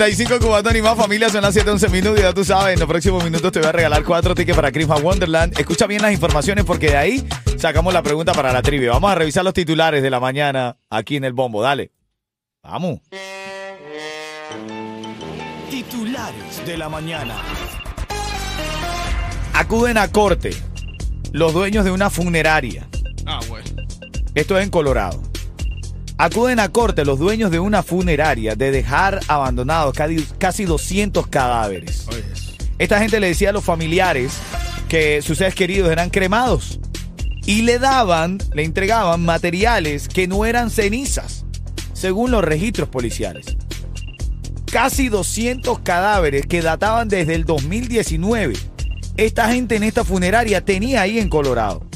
35 cubatón y más familias son las 7:11 minutos. Y ya tú sabes, en los próximos minutos te voy a regalar cuatro tickets para Christmas Wonderland. Escucha bien las informaciones porque de ahí sacamos la pregunta para la trivia. Vamos a revisar los titulares de la mañana aquí en el bombo. Dale. Vamos. Titulares de la mañana. Acuden a corte los dueños de una funeraria. Ah, bueno. Esto es en Colorado. Acuden a corte los dueños de una funeraria de dejar abandonados casi, casi 200 cadáveres. Esta gente le decía a los familiares que sus seres queridos eran cremados y le daban, le entregaban materiales que no eran cenizas, según los registros policiales. Casi 200 cadáveres que databan desde el 2019. Esta gente en esta funeraria tenía ahí en Colorado.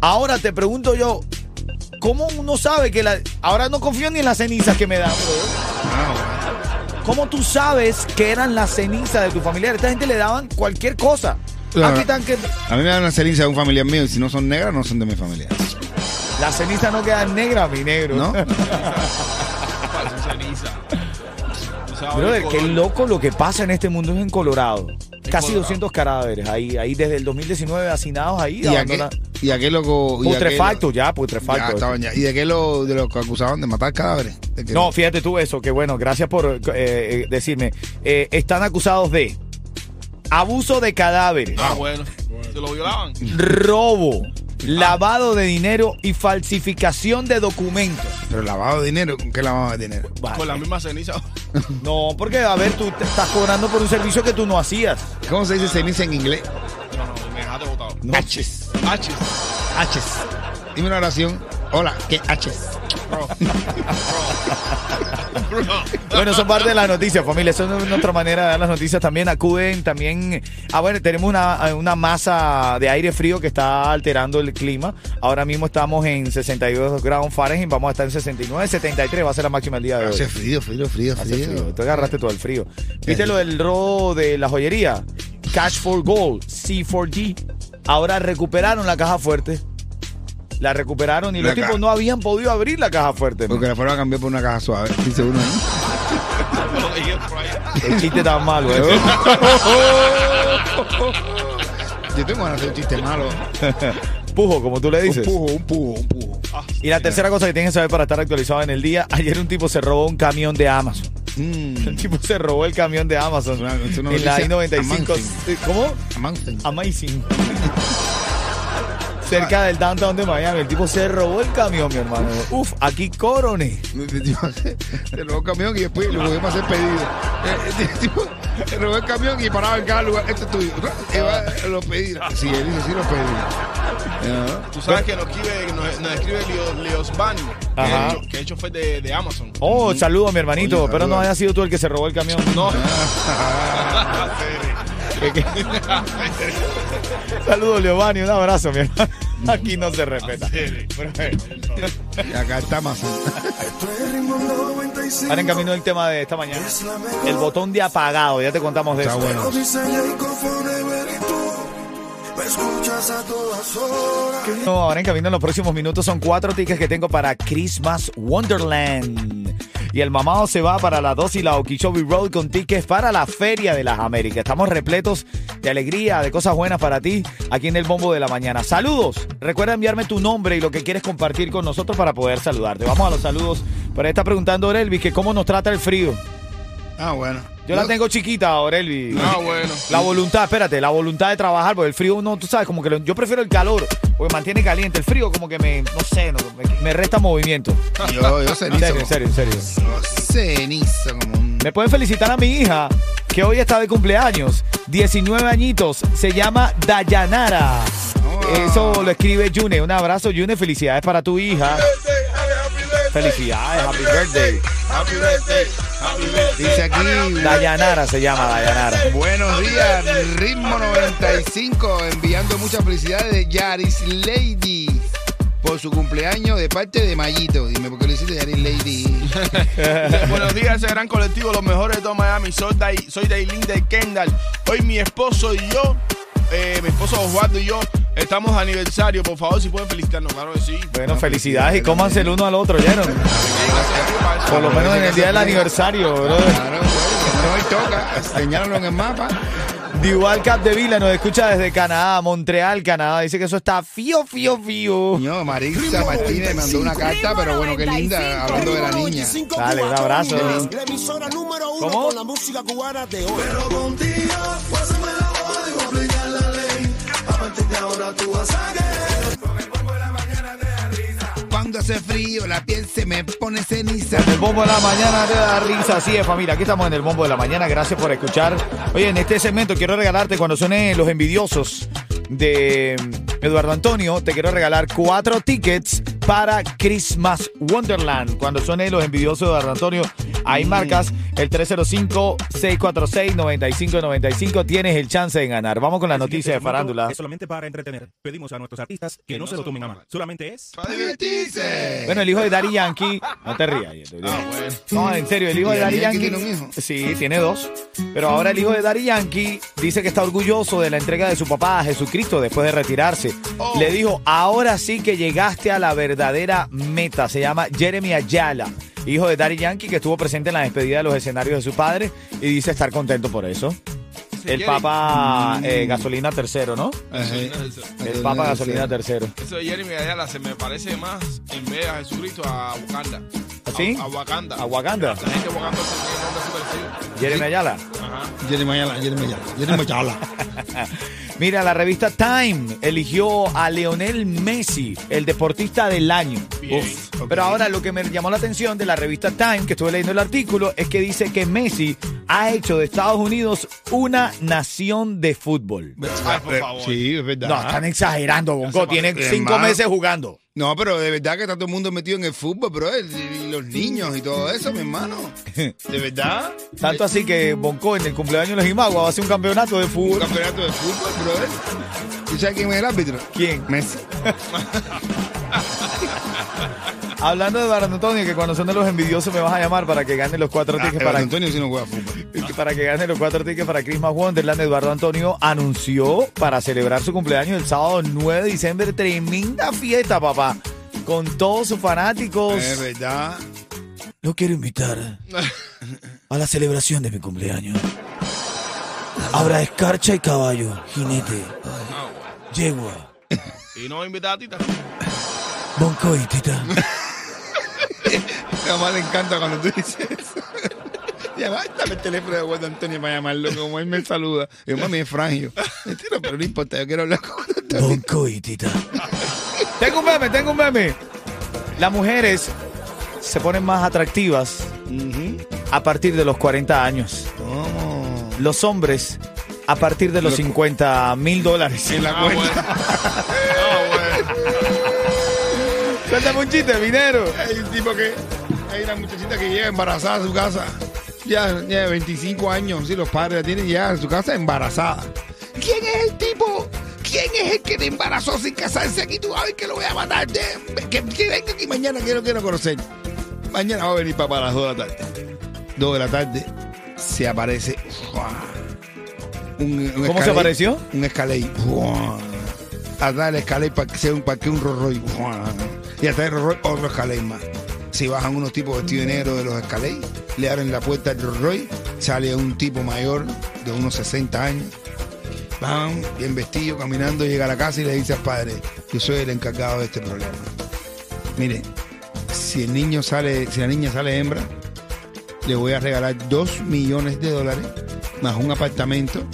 Ahora te pregunto yo, ¿cómo uno sabe que la... Ahora no confío ni en las cenizas que me dan, bro. ¿Cómo tú sabes que eran las cenizas de tu familiar? Esta gente le daban cualquier cosa. Claro. Aquí están que... A mí me dan una ceniza de un familiar mío y si no son negras, no son de mi familia. Las cenizas no quedan negras, mi negro. ¿No? Ceniza. Brother, qué loco lo que pasa en este mundo es en Colorado. Casi Colorado. 200 cadáveres ahí, ahí desde el 2019 hacinados ahí. ¿Y. y a qué loco? Putrefacto, ya, putrefacto. estaban ya. ¿Y de qué lo, de los que acusaban de matar cadáveres? ¿De qué? No, fíjate tú eso, que bueno, gracias por eh, decirme. Eh, están acusados de abuso de cadáveres, Ah, bueno. Se lo violaban. robo, lavado de dinero y falsificación de documentos. Pero lavado de dinero, ¿con qué lavado de dinero? Vale. Con la misma ceniza. No, porque a ver, tú te estás cobrando por un servicio que tú no hacías. ¿Cómo se dice ceniza en inglés? No, no, me dejaste botado. Hachis. H's. Dime una oración. Hola, ¿qué H's? Bro. Bueno, son parte de las noticias, familia. Eso es nuestra manera de dar las noticias. También acuden, también. Ah, bueno, tenemos una, una masa de aire frío que está alterando el clima. Ahora mismo estamos en 62 grados Fahrenheit. Vamos a estar en 69, 73. Va a ser la máxima el día de hoy. Hace frío, frío, frío, Hace frío. frío. Tú agarraste todo el frío. ¿Viste lo del robo de la joyería? Cash for Gold, C4D. Ahora recuperaron la caja fuerte. La recuperaron y La los tipos no habían podido abrir la caja fuerte. man. Porque la fueron a cambiar por una caja suave. Dice uno. El chiste tan malo, ¿eh? Yo tengo ganas de hacer un chiste malo. Pujo, como tú le Un dices. pujo, un pujo, un pujo. Ah, Y la tercera cosa que tienes que saber para estar actualizado en el día, ayer un tipo se robó un camión de Amazon. Mm. El tipo se robó el camión de Amazon Una- es una en la noticia I-95. amazing. ¿Cómo? Amazing. Amazing. Cerca del downtown de Miami. El tipo se robó el camión, mi hermano. Uf, aquí coroné. Se robó el camión y después lo volvimos a hacer pedido. Eh, el tipo Se robó el camión y paraba en cada lugar. Este es tuyo. Lo pedí. Sí, él dice, sí lo pedí. Ya. Tú sabes que nos escribe, nos, nos escribe Leosbani, que, Ajá. es- que de hecho fue de, de Amazon. Oh, saludo, mi hermanito. Oye, Pero no haya sido tú el que se robó el camión. No. Saludos, Giovanni. Un abrazo, mi hermano. Aquí no se respeta. Y acá está más. Ahora en camino el tema de esta mañana. El botón de apagado. Ya te contamos de Está eso. bueno. No, ahora en camino en los próximos minutos son cuatro tickets que tengo para Christmas Wonderland. Y el mamado se va para la 2 y la Okeechobee Road con tickets para la Feria de las Américas. Estamos repletos de alegría, de cosas buenas para ti aquí en el Bombo de la Mañana. Saludos. Recuerda enviarme tu nombre y lo que quieres compartir con nosotros para poder saludarte. Vamos a los saludos. Por ahí está preguntando Elvis que cómo nos trata el frío. Ah, bueno. Yo la tengo chiquita, Aurelvi. Ah, bueno. La voluntad, espérate, la voluntad de trabajar, porque el frío uno, tú sabes, como que lo- yo prefiero el calor, porque mantiene caliente. El frío como que me, no sé, no, me, me resta movimiento. Yo, yo En cenizo. serio, en serio, en serio. Yo cenizo como un... Me pueden felicitar a mi hija, que hoy está de cumpleaños. 19 añitos, se llama Dayanara. Eso lo escribe June. Un abrazo, June. Felicidades para tu hija. Felicidades, happy birthday. Happy birthday. Happy birthday. Dice aquí... Dayanara se llama Dayanara. Buenos días, Ritmo 95, enviando muchas felicidades de Yaris Lady por su cumpleaños de parte de Mayito. Dime por qué le hiciste Yaris Lady. Buenos días, ese gran colectivo, los mejores de todo Miami. Soy, Dai- soy Dailin de Kendall. Hoy mi esposo y yo, esposo Osvaldo y yo, estamos de aniversario. Por favor, si pueden felicitarnos, claro que sí. Bueno, felicidades y cómanse el uno al otro, ¿oyeron? Por lo menos en el día del aniversario, bro. Claro, bueno, no y toca, señálalo en el mapa. Dual Capdevila nos escucha desde Canadá, Montreal, Canadá. Dice que eso está fío, fío, fío. No, Marisa Martínez mandó una carta, pero bueno, qué linda, hablando de la niña. Dale, un abrazo. La emisora número uno ¿Cómo? con la música cubana de hoy. Cuando hace frío, la piel se me pone ceniza. El bombo de la mañana te da risa. Así es, familia. Aquí estamos en el bombo de la mañana. Gracias por escuchar. Oye, en este segmento quiero regalarte cuando suene Los Envidiosos de Eduardo Antonio. Te quiero regalar cuatro tickets para Christmas Wonderland. Cuando suene Los Envidiosos de Eduardo Antonio, ahí marcas el 305-646-9595. Tienes el chance de ganar. Vamos con la noticia de farándula. Es solamente para entretener. Pedimos a nuestros artistas que no se lo tomen a mal. Solamente es. Para divertirse. Bueno, el hijo de Daddy Yankee. No te rías. Yeto, No, en serio, el hijo de Daddy Yankee Yankee. tiene un hijo? Sí, tiene dos. Pero ahora el hijo de Daddy Yankee dice que está orgulloso de la entrega de su papá a Jesucristo después de retirarse. Le dijo, ahora sí que llegaste a la verdadera meta. Se llama Jeremy Ayala, hijo de Daddy Yankee, que estuvo presente en la despedida de los escenarios de su padre y dice estar contento por eso. El Papa eh, Gasolina tercero, ¿no? El Papa Gasolina tercero. Eso de Jeremy Ayala se me parece más en vez de a Jesucristo a Wakanda. ¿Así? A, a Wakanda. ¿A Wakanda? La gente Wakanda se. Jeremy Ayala. Ajá. Jeremy Ayala, Jeremy Ayala, Jeremy Ayala. Mira, la revista Time eligió a Leonel Messi, el deportista del año. Bien. Uf. Pero ahora lo que me llamó la atención de la revista Time, que estuve leyendo el artículo, es que dice que Messi ha hecho de Estados Unidos una nación de fútbol. Ay, por favor. Sí, es verdad. No, están exagerando, Bonco. Tiene parece. cinco Hermano. meses jugando. No, pero de verdad que está todo el mundo metido en el fútbol, bro. Y los niños y todo eso, mi hermano. De verdad. Tanto así que Bonco en el cumpleaños de los Imagua va a hacer un campeonato de Un fútbol. campeonato de fútbol, bro. ¿Y sabes quién es el árbitro? ¿Quién? Messi. Hablando de Eduardo Antonio, que cuando son de los envidiosos me vas a llamar para que gane los cuatro Ah, tickets para Antonio sí no juega fútbol. Para que gane los cuatro tickets para Christmas Wonderland, Eduardo Antonio anunció para celebrar su cumpleaños el sábado 9 de diciembre. Tremenda fiesta, papá. Con todos sus fanáticos. Es verdad. Lo quiero invitar a la celebración de mi cumpleaños. Habrá escarcha y caballo, jinete, yegua, Y no invitar a Tita. bonco y tita. A mamá le encanta cuando tú dices eso. Llama, dame el teléfono de Eduardo Antonio para llamarlo, como él me saluda. Y yo, mami, es frangio. Mentira, pero no importa, yo quiero hablar con Antonio. Tita. tengo un meme, tengo un meme. Las mujeres se ponen más atractivas a partir de los 40 años. ¿Cómo? Los hombres a partir de los 50 mil dólares. En la Ah, cuenta. bueno. Ah, bueno. Cuéntame un chiste, minero. Hay un tipo que. Hay una muchachita que llega embarazada a su casa. Ya, ya de 25 años. Sí, los padres la tienen ya en su casa embarazada. ¿Quién es el tipo? ¿Quién es el que te embarazó sin casarse aquí? Tú sabes que lo voy a matar. Que, que venga aquí mañana que lo quiero conocer. Mañana va a venir para las 2 de la tarde. 2 de la tarde se aparece. ¡fua! Un, un ¿Cómo se apareció? Un. ¡fua! Atrás del escalade para que sea un, para que un. ¡fua! Y atrás del Rolls Royce otro escalade más. Se bajan unos tipos vestidos de negro de los escalades, le abren la puerta al Rolls Royce, sale un tipo mayor de unos 60 años. Van bien vestido, caminando, llega a la casa y le dice al padre, yo soy el encargado de este problema. Mire, si el niño sale, si la niña sale hembra, le voy a regalar 2 millones de dólares más un apartamento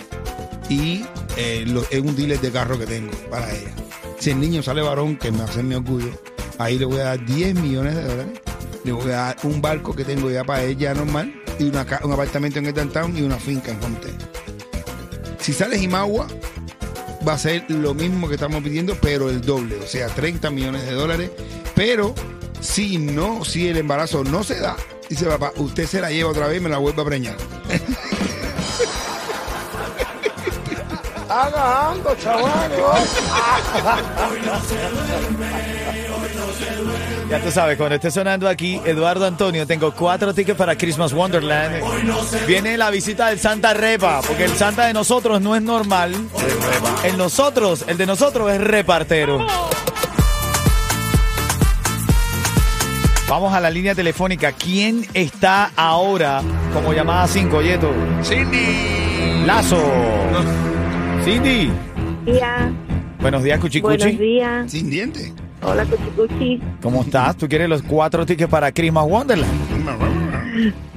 y eh, es un dealer de carro que tengo para ella. Si el niño sale varón, que me hace mi orgullo, ahí le voy a dar 10 millones de dólares. Le voy a dar un barco que tengo ya para ella normal y una un apartamento en el downtown y una finca en Homestead. Si sale Jimagua, va a ser lo mismo que estamos pidiendo, pero el doble, o sea, 30 millones de dólares. Pero si no, si el embarazo no se da, dice papá, usted se la lleva otra vez y me la vuelve a preñar. Ya tú sabes, cuando esté sonando aquí Eduardo Antonio, tengo cuatro tickets para Christmas Wonderland. Viene la visita del Santa Repa, porque el Santa de nosotros no es normal. El nosotros, el de nosotros es repartero. Vamos a la línea telefónica. ¿Quién está ahora como llamada 5, Yeto? Cindy. Lazo. Cindy. Día. Buenos días, Buenos Cuchicuchi. días. Sin dientes. Hola, Cuchicuchi. ¿Cómo estás? ¿Tú quieres los cuatro tickets para Christmas Wonderland?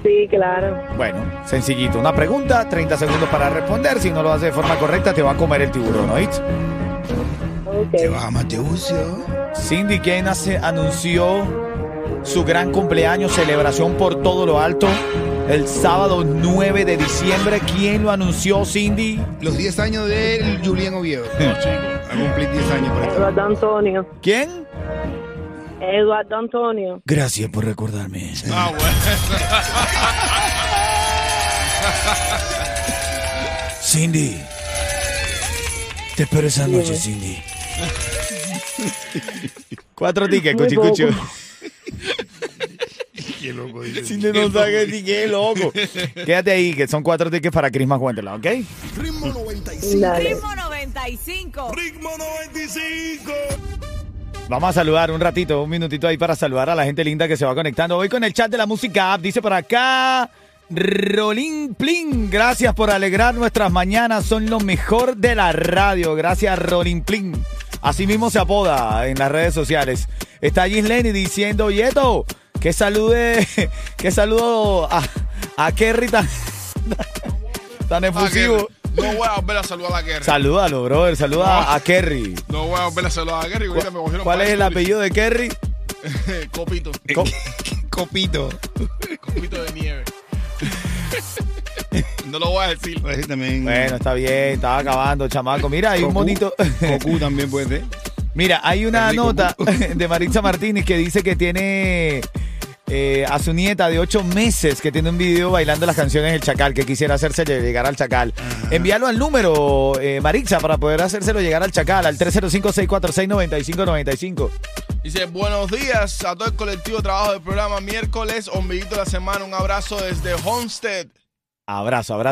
Sí, claro. Bueno, sencillito. Una pregunta, 30 segundos para responder. Si no lo haces de forma correcta, te va a comer el tiburón, ¿oíste? Te Ok. vas a Mateucio. Cindy, ¿quién hace, anunció su gran cumpleaños, celebración por todo lo alto, el sábado 9 de diciembre? ¿Quién lo anunció, Cindy? Los 10 años de Julián Oviedo. A cumplir 10 años por esta. Eduardo Antonio. ¿Quién? Eduardo Antonio. Gracias por recordarme. Ah, bueno. Cindy. Te espero esa noche, Cindy. Cuatro tickets, cuchicucho. Qué loco, dice. Cindy no ni qué loco. Quédate ahí, que son cuatro tickets para Christmas Wonderland, ¿ok? Ritmo 95. Dale. Ritmo 95. Ritmo 95. Vamos a saludar un ratito, un minutito ahí para saludar a la gente linda que se va conectando. Hoy con el chat de la música app, dice por acá. Rolín Plin, gracias por alegrar nuestras mañanas, son lo mejor de la radio. Gracias, Rolín Plin. Así mismo se apoda en las redes sociales. Está Lenny diciendo, Yeto, que salude, que saludo a, a Kerry tan, tan efusivo. No voy a volver a saludar a Kerry. Salúdalo, brother, saluda a Kerry. No voy a volver a saludar a Kerry. me ¿Cuál es el apellido de Kerry? Copito. Co- Copito. Copito de nieve. No lo voy a decir. También. Bueno, está bien, estaba acabando, chamaco. Mira, hay un bonito. Goku también puede ser. Mira, hay una nota de Maritza Martínez que dice que tiene eh, a su nieta de ocho meses que tiene un video bailando las canciones del Chacal, que quisiera hacérselo llegar al Chacal. Envíalo al número, eh, Maritza, para poder hacérselo llegar al Chacal, al 305-646-9595. Dice, buenos días a todo el colectivo de trabajo del programa miércoles, ombliguito de la semana. Un abrazo desde Homestead. Abrazo, abrazo.